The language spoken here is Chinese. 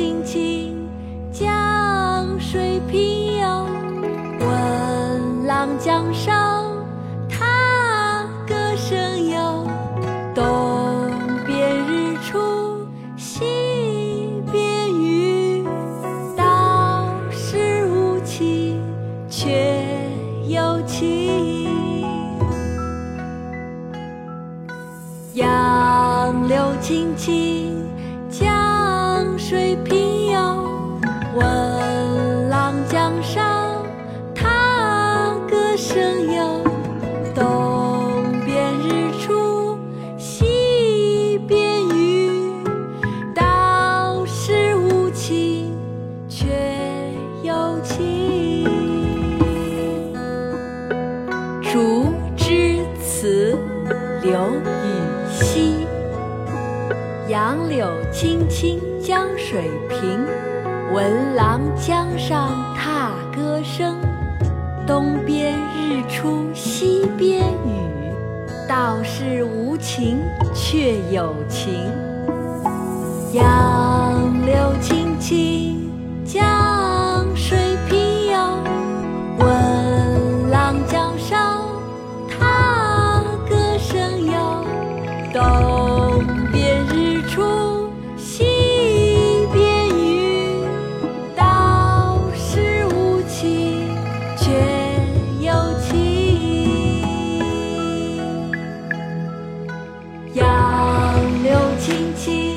青青江水平，闻郎江上踏歌声。有东边日出西边雨，道是无晴却有晴。杨柳青青。水平遥，闻郎江上踏歌声。遥东边日出，西边雨，道是无晴却有晴。《竹枝词》，刘禹锡。杨柳青青江水平，闻郎江上踏歌声。东边日出西边雨，道是无晴却有晴。杨柳青青。雪又晴杨柳青青